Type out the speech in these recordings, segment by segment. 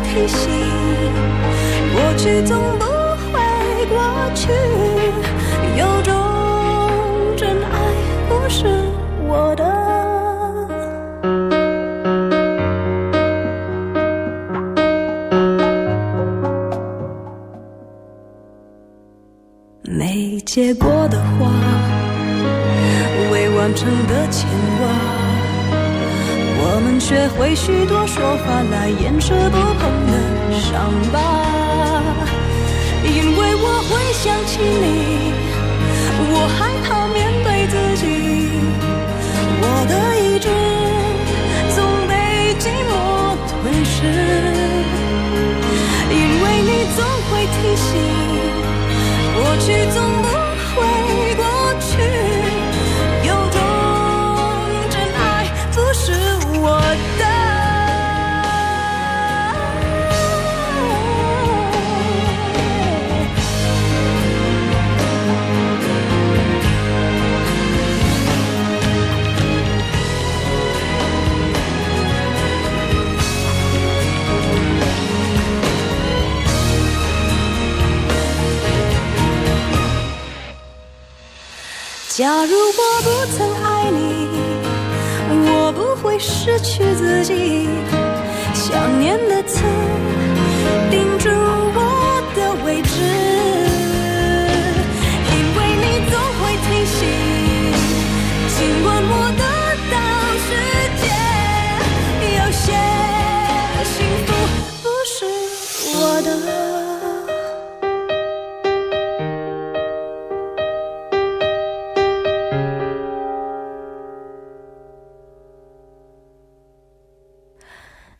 提醒，过去总不会过去，学会许多说法来掩饰不碰的伤疤。因为我会想起你，我害怕面对自己，我的意志总被寂寞吞噬，因为你总会提醒。过去总假如我不曾爱你，我不会失去自己。想念的刺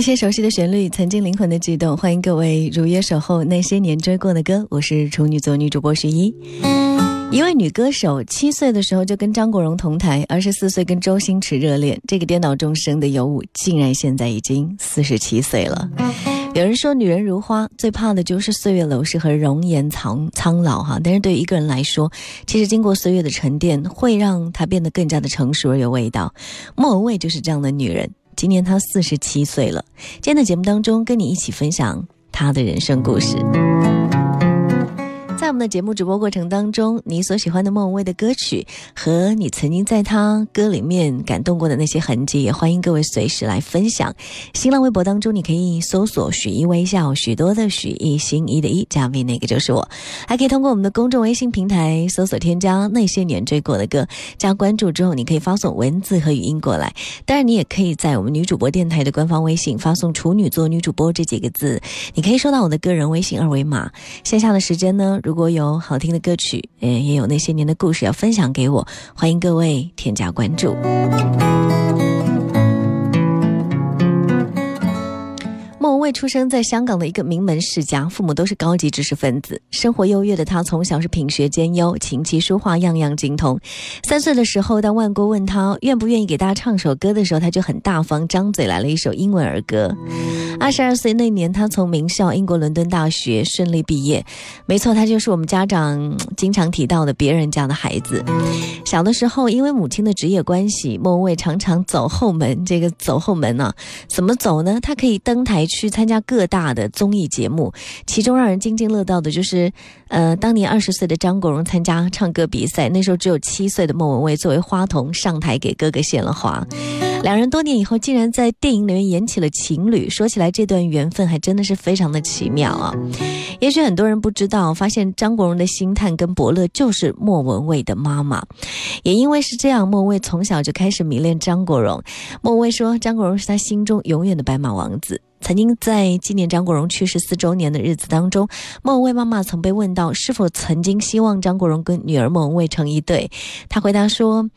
那些熟悉的旋律，曾经灵魂的悸动。欢迎各位如约守候那些年追过的歌，我是处女座女主播徐一。一位女歌手七岁的时候就跟张国荣同台，二十四岁跟周星驰热恋。这个颠倒众生的尤物，竟然现在已经四十七岁了。有人说，女人如花，最怕的就是岁月流逝和容颜苍苍老哈。但是对于一个人来说，其实经过岁月的沉淀，会让她变得更加的成熟而有味道。莫文蔚就是这样的女人。今年他四十七岁了。今天的节目当中，跟你一起分享他的人生故事。在我们的节目直播过程当中，你所喜欢的莫文蔚的歌曲和你曾经在他歌里面感动过的那些痕迹，也欢迎各位随时来分享。新浪微博当中，你可以搜索“许一微笑”，许多的许一心一的一加 V，那个就是我。还可以通过我们的公众微信平台搜索添加那些年追过的歌，加关注之后，你可以发送文字和语音过来。当然，你也可以在我们女主播电台的官方微信发送“处女座女主播”这几个字，你可以收到我的个人微信二维码。线下的时间呢，如果有好听的歌曲，嗯，也有那些年的故事要分享给我，欢迎各位添加关注。莫文蔚出生在香港的一个名门世家，父母都是高级知识分子，生活优越的他从小是品学兼优，琴棋书画样样精通。三岁的时候，当万国问他愿不愿意给大家唱首歌的时候，他就很大方，张嘴来了一首英文儿歌。二十二岁那年，他从名校英国伦敦大学顺利毕业。没错，他就是我们家长经常提到的别人家的孩子。小的时候，因为母亲的职业关系，莫文蔚常常走后门。这个走后门呢，怎么走呢？他可以登台。去参加各大的综艺节目，其中让人津津乐道的就是，呃，当年二十岁的张国荣参加唱歌比赛，那时候只有七岁的莫文蔚作为花童上台给哥哥献了花，两人多年以后竟然在电影里面演起了情侣。说起来，这段缘分还真的是非常的奇妙啊！也许很多人不知道，发现张国荣的星探跟伯乐就是莫文蔚的妈妈，也因为是这样，莫文蔚从小就开始迷恋张国荣。莫文蔚说，张国荣是他心中永远的白马王子。曾经在纪念张国荣去世四周年的日子当中，莫文蔚妈妈曾被问到是否曾经希望张国荣跟女儿莫文蔚成一对，她回答说：“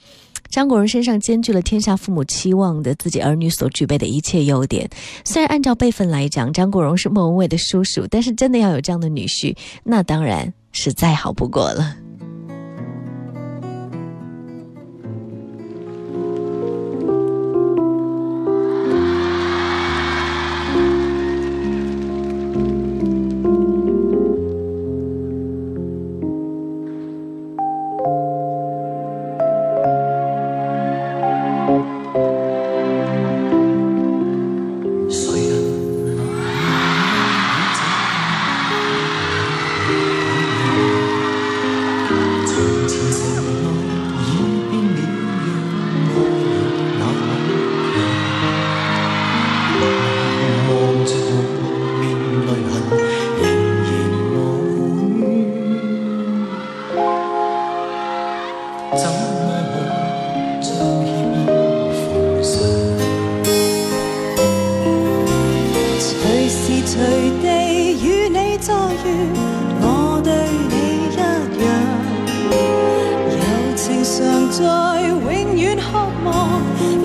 张国荣身上兼具了天下父母期望的自己儿女所具备的一切优点。虽然按照辈分来讲，张国荣是莫文蔚的叔叔，但是真的要有这样的女婿，那当然是再好不过了。”情常在永远渴望。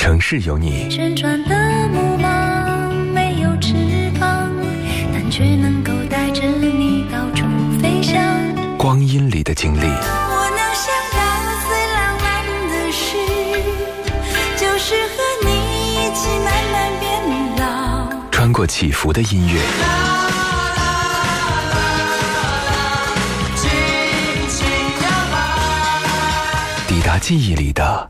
城市有你，旋转的木马没有翅膀，但却能够带着你到处飞翔。光阴里的经历，我能想到最浪漫的事，就是和你一起慢慢变老。穿过起伏的音乐，记忆里的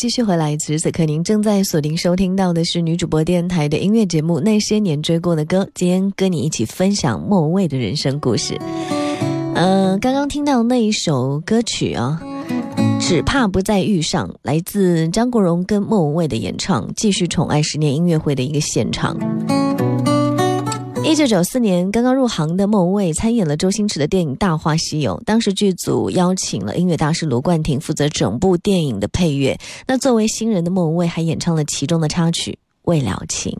继续回来，此时此刻您正在锁定收听到的是女主播电台的音乐节目《那些年追过的歌》，今天跟你一起分享莫文蔚的人生故事。呃，刚刚听到那一首歌曲啊，只怕不再遇上，来自张国荣跟莫文蔚的演唱，继续宠爱十年音乐会的一个现场。一九九四年，刚刚入行的莫文蔚参演了周星驰的电影《大话西游》，当时剧组邀请了音乐大师卢冠廷负责整部电影的配乐。那作为新人的莫文蔚还演唱了其中的插曲《未了情》。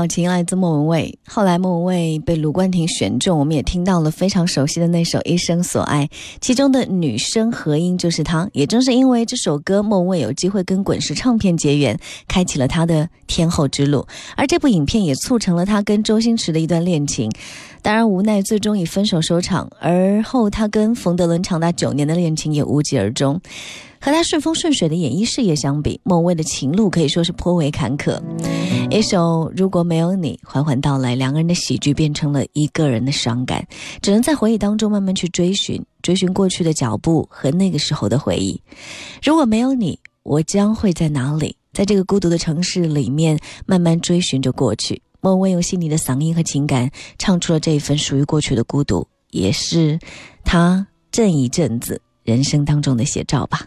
表情来自莫文蔚，后来莫文蔚被卢冠廷选中，我们也听到了非常熟悉的那首《一生所爱》，其中的女声合音就是她。也正是因为这首歌，莫文蔚有机会跟滚石唱片结缘，开启了她的天后之路。而这部影片也促成了她跟周星驰的一段恋情，当然无奈最终以分手收场。而后她跟冯德伦长达九年的恋情也无疾而终。和他顺风顺水的演艺事业相比，莫文蔚的情路可以说是颇为坎坷。一首《如果没有你》缓缓到来，两个人的喜剧变成了一个人的伤感，只能在回忆当中慢慢去追寻，追寻过去的脚步和那个时候的回忆。如果没有你，我将会在哪里？在这个孤独的城市里面，慢慢追寻着过去。莫文蔚用细腻的嗓音和情感，唱出了这一份属于过去的孤独，也是他这一阵子人生当中的写照吧。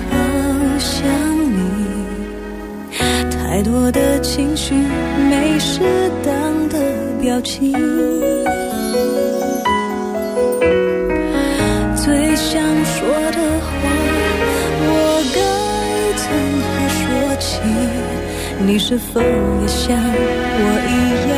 太多的情绪，没适当的表情。最想说的话，我该从何说起？你是否也像我一样